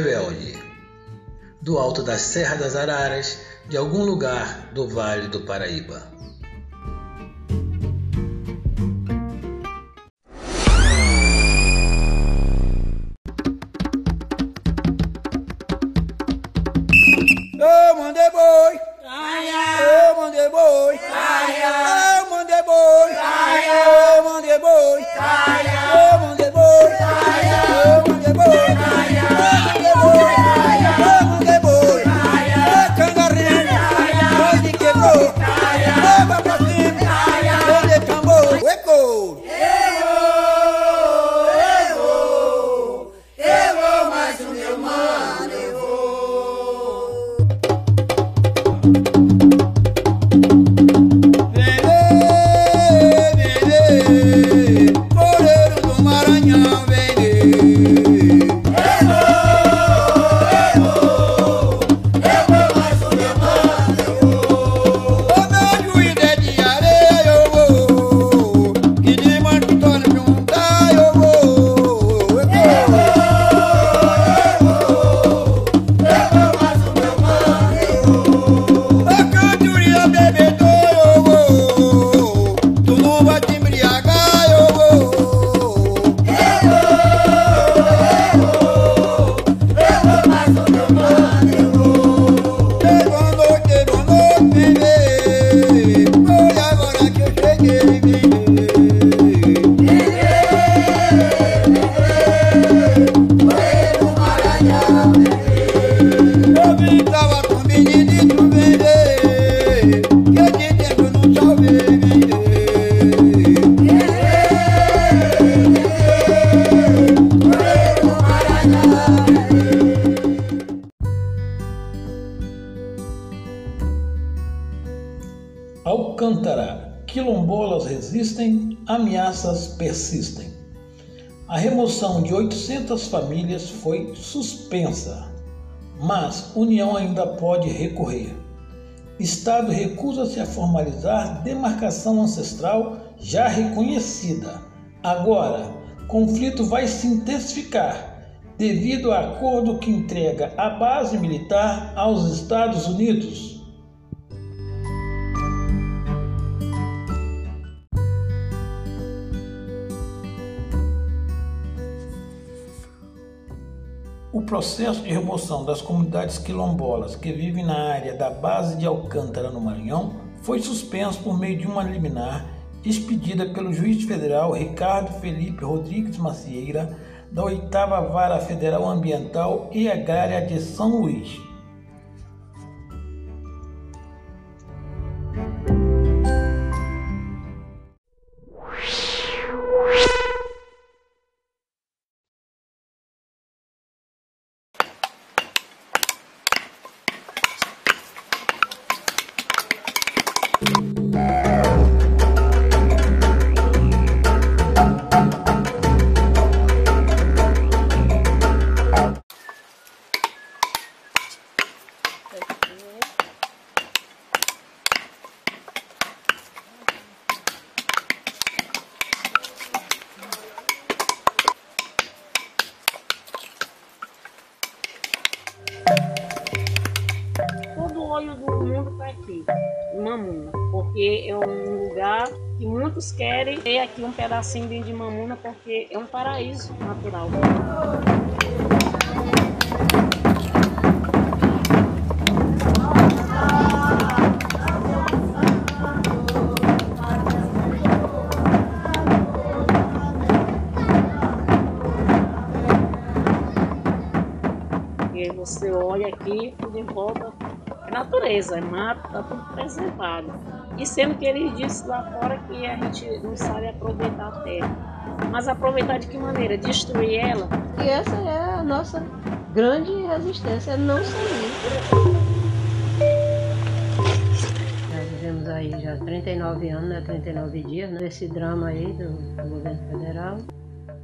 rebelde. Do alto da Serra das Araras, de algum lugar do Vale do Paraíba. Persistem. A remoção de 800 famílias foi suspensa, mas União ainda pode recorrer. Estado recusa-se a formalizar demarcação ancestral já reconhecida. Agora, conflito vai se intensificar devido a acordo que entrega a base militar aos Estados Unidos. Processo de remoção das comunidades quilombolas que vivem na área da base de Alcântara, no Maranhão, foi suspenso por meio de uma liminar expedida pelo juiz federal Ricardo Felipe Rodrigues Macieira, da 8 Vara Federal Ambiental e Agrária de São Luís. Porque é um lugar que muitos querem ter aqui um pedacinho de Mamuna, porque é um paraíso natural. Você olha aqui, tudo em volta é natureza, é mato, está tudo preservado. E sendo que eles disse lá fora que a gente não sabe aproveitar a terra. Mas aproveitar de que maneira? Destruir ela? E essa é a nossa grande resistência, é não sair. Nós vivemos aí já 39 anos, né? 39 dias, né? Esse drama aí do, do governo federal.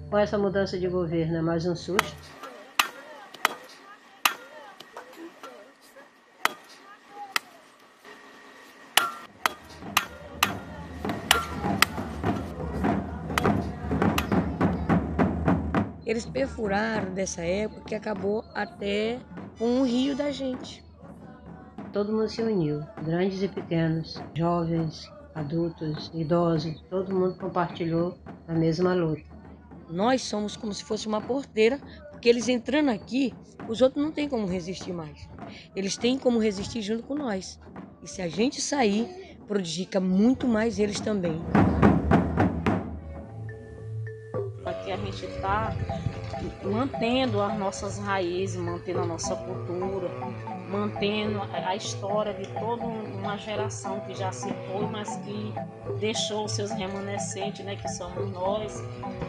Com essa mudança de governo é mais um susto. Eles perfuraram dessa época que acabou até com o rio da gente. Todo mundo se uniu, grandes e pequenos, jovens, adultos, idosos, todo mundo compartilhou a mesma luta. Nós somos como se fosse uma porteira, porque eles entrando aqui, os outros não têm como resistir mais. Eles têm como resistir junto com nós. E se a gente sair, prejudica muito mais eles também. Gente está mantendo as nossas raízes, mantendo a nossa cultura, mantendo a história de toda uma geração que já se foi, mas que deixou seus remanescentes, né, que somos nós.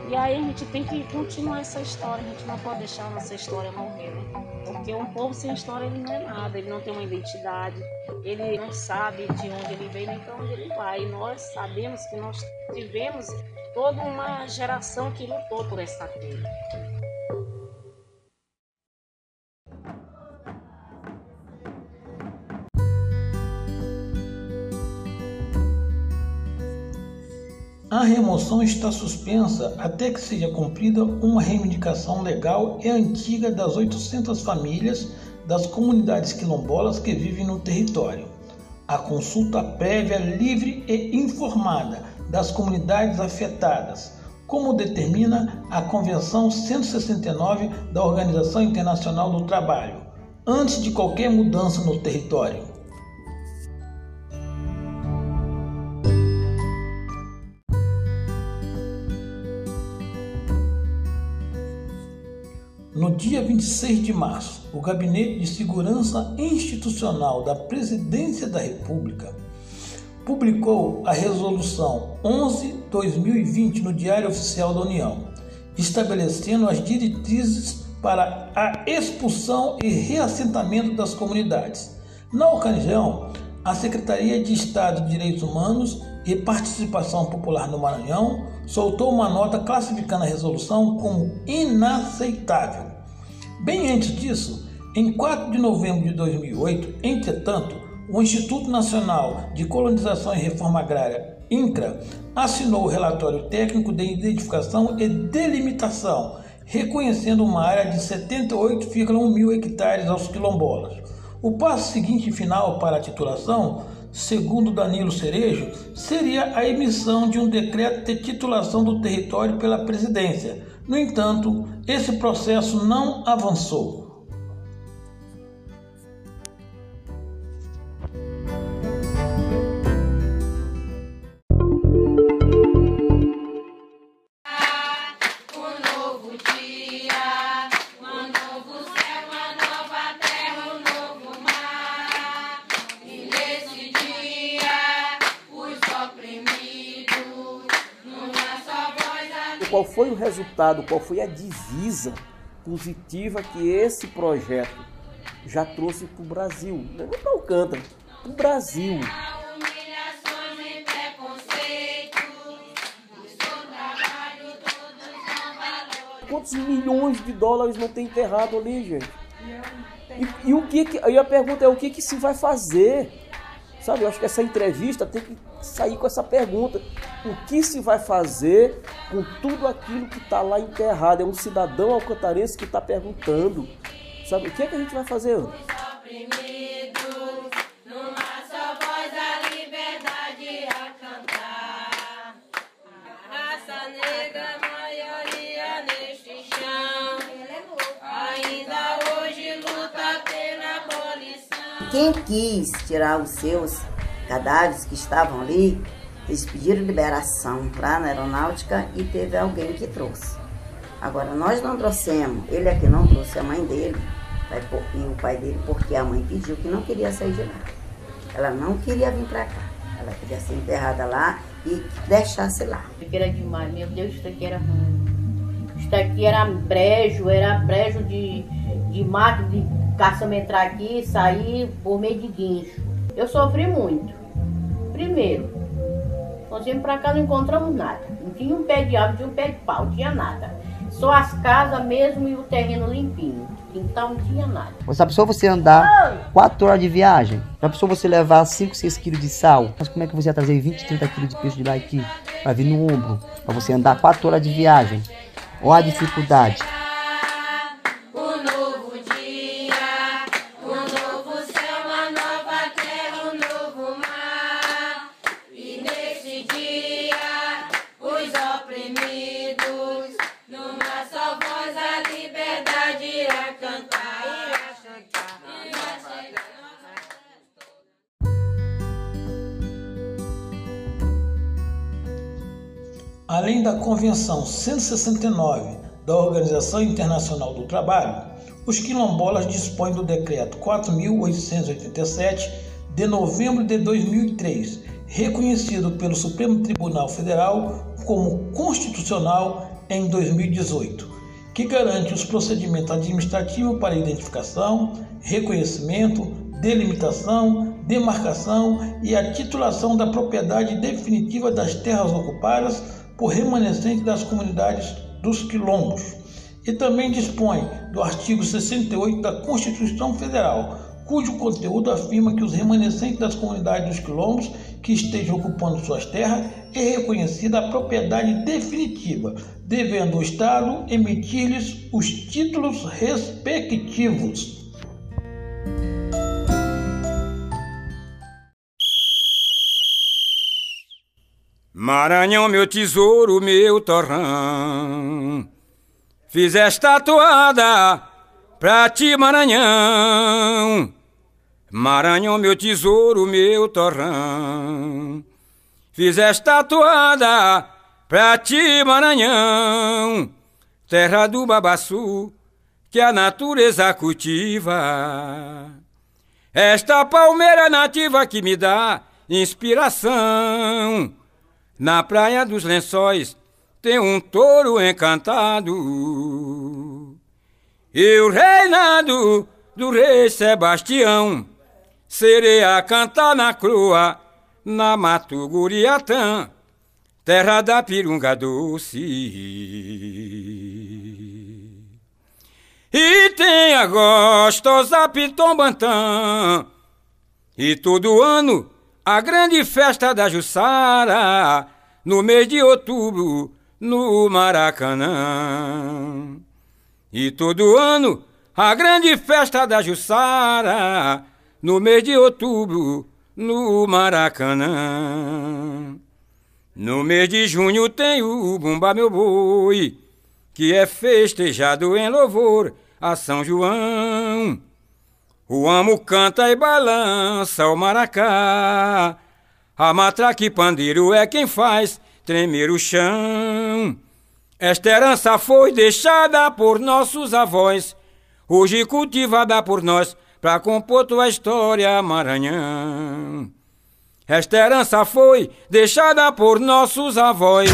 E aí a gente tem que continuar essa história, a gente não pode deixar a nossa história morrer, né? Porque um povo sem história ele não é nada, ele não tem uma identidade, ele não sabe de onde ele veio nem para onde ele vai. E nós sabemos que nós tivemos toda uma geração que lutou por essa terra. A remoção está suspensa até que seja cumprida uma reivindicação legal e antiga das 800 famílias das comunidades quilombolas que vivem no território. A consulta prévia, livre e informada das comunidades afetadas, como determina a Convenção 169 da Organização Internacional do Trabalho, antes de qualquer mudança no território. No dia 26 de março, o Gabinete de Segurança Institucional da Presidência da República publicou a Resolução 11-2020 no Diário Oficial da União, estabelecendo as diretrizes para a expulsão e reassentamento das comunidades. Na ocasião, a Secretaria de Estado de Direitos Humanos e Participação Popular no Maranhão soltou uma nota classificando a resolução como inaceitável. Bem antes disso, em 4 de novembro de 2008, entretanto, o Instituto Nacional de Colonização e Reforma Agrária, INCRA, assinou o relatório técnico de identificação e delimitação, reconhecendo uma área de 78,1 mil hectares aos quilombolas. O passo seguinte final para a titulação segundo Danilo Cerejo, seria a emissão de um decreto de titulação do território pela presidência. No entanto, esse processo não avançou. Foi o resultado, qual foi a divisa positiva que esse projeto já trouxe para o Brasil. Não para Alcântara, para o Brasil. Quantos milhões de dólares não tem enterrado ali, gente? E, e o que, que aí a pergunta é o que que se vai fazer? Sabe, eu acho que essa entrevista tem que sair com essa pergunta: o que se vai fazer com tudo aquilo que está lá enterrado? É um cidadão alcantarense que está perguntando. Sabe, o que é que a gente vai fazer? quem quis tirar os seus cadáveres que estavam ali, eles pediram liberação lá na aeronáutica e teve alguém que trouxe. Agora, nós não trouxemos, ele aqui não trouxe a mãe dele e o pai dele, porque a mãe pediu que não queria sair de lá. Ela não queria vir para cá. Ela queria ser enterrada lá e deixasse lá. Era demais, meu Deus, isso aqui era ruim. Isso aqui era brejo, era brejo de, de mato, de caçamba entrar aqui e sair por meio de guincho. Eu sofri muito. Primeiro, nós viemos para cá não encontramos nada. Não tinha um pé de árvore, tinha um pé de pau, não tinha nada. Só as casas mesmo e o terreno limpinho. Então não tinha nada. Você pensou você andar 4 horas de viagem? Já pensou você levar 5, 6 quilos de sal? Mas como é que você ia trazer 20, 30 quilos de peixe de lá aqui? Pra vir no ombro. Pra você andar 4 horas de viagem. Olha a dificuldade. Além da Convenção 169 da Organização Internacional do Trabalho, os quilombolas dispõem do Decreto 4.887 de novembro de 2003, reconhecido pelo Supremo Tribunal Federal como constitucional em 2018, que garante os procedimentos administrativos para identificação, reconhecimento, delimitação, demarcação e a titulação da propriedade definitiva das terras ocupadas por remanescentes das comunidades dos quilombos. E também dispõe do artigo 68 da Constituição Federal, cujo conteúdo afirma que os remanescentes das comunidades dos quilombos que estejam ocupando suas terras é reconhecida a propriedade definitiva, devendo o Estado emitir-lhes os títulos respectivos. Maranhão, meu tesouro, meu torrão, fiz esta toada pra ti, Maranhão. Maranhão, meu tesouro, meu torrão, fiz esta toada pra ti, Maranhão. Terra do babaçu, que a natureza cultiva. Esta palmeira nativa que me dá inspiração. Na praia dos lençóis tem um touro encantado. E o reinado do rei Sebastião serei a cantar na crua, na Mato Guriatã, terra da pirunga doce. E tem a gostosa Pitombantã, e todo ano a grande festa da Jussara, no mês de outubro, no Maracanã. E todo ano, a grande festa da Jussara, no mês de outubro, no Maracanã. No mês de junho tem o Bumba Meu Boi, que é festejado em louvor a São João. O amo canta e balança o maracá. A matraca e pandeiro é quem faz tremer o chão. Esta herança foi deixada por nossos avós, hoje cultivada por nós pra compor tua história, Maranhão. Esta herança foi deixada por nossos avós,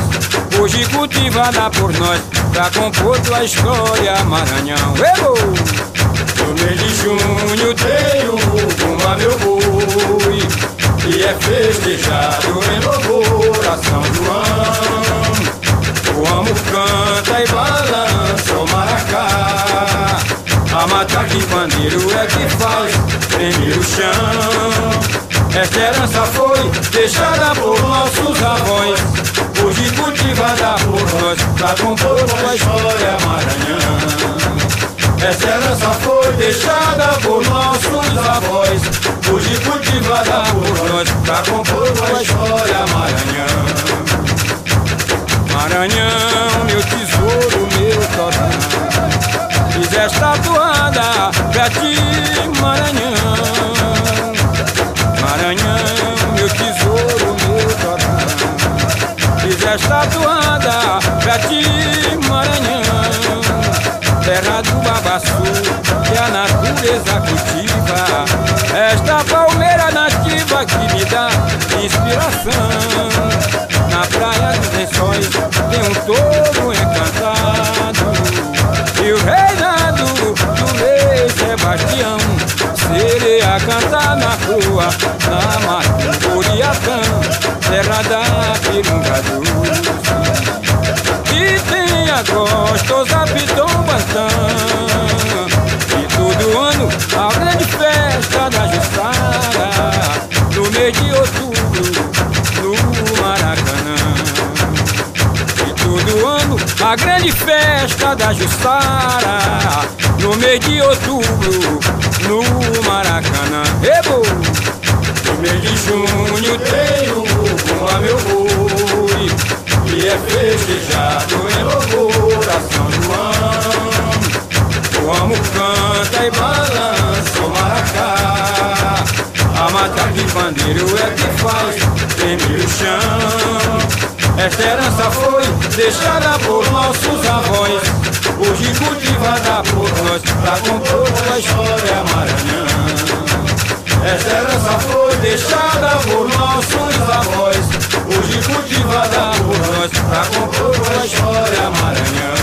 hoje cultivada por nós pra compor tua história, Maranhão. No mês de junho tem o Bumba Meu Boi E é festejado em louvor a São João. O amo canta e balança o maracá. A matraca e pandeiro é que faz tremer o chão. Esta herança foi deixada por nossos avós. Hoje cultivada por nós pra compor uma história Maranhão essa herança foi deixada por nossos avós. Hoje cultivada por nós Pra compor uma história natureza cultiva. Esta palmeira nativa que me dá inspiração. Na praia dos lençóis tem um touro encantado. E o reinado do rei Sebastião serei a cantar na rua, na Maturiatã, terra da pirunga doce. E tem a gostosa Pitombantã Da Jussara, no mês de outubro, no Maracanã. Ebo! No mês de junho tem o a Meu Boi, que é festejado em louvor a São João. O amo canta e balança o maracá, a mata de bandeiro é que faz tremer o chão. Esta herança foi deixada por nossos avós, hoje cultivada por nós, pra compor a história Maranhão. Esta herança foi deixada por nossos avós, hoje cultivada por nós, pra compor a história Maranhão.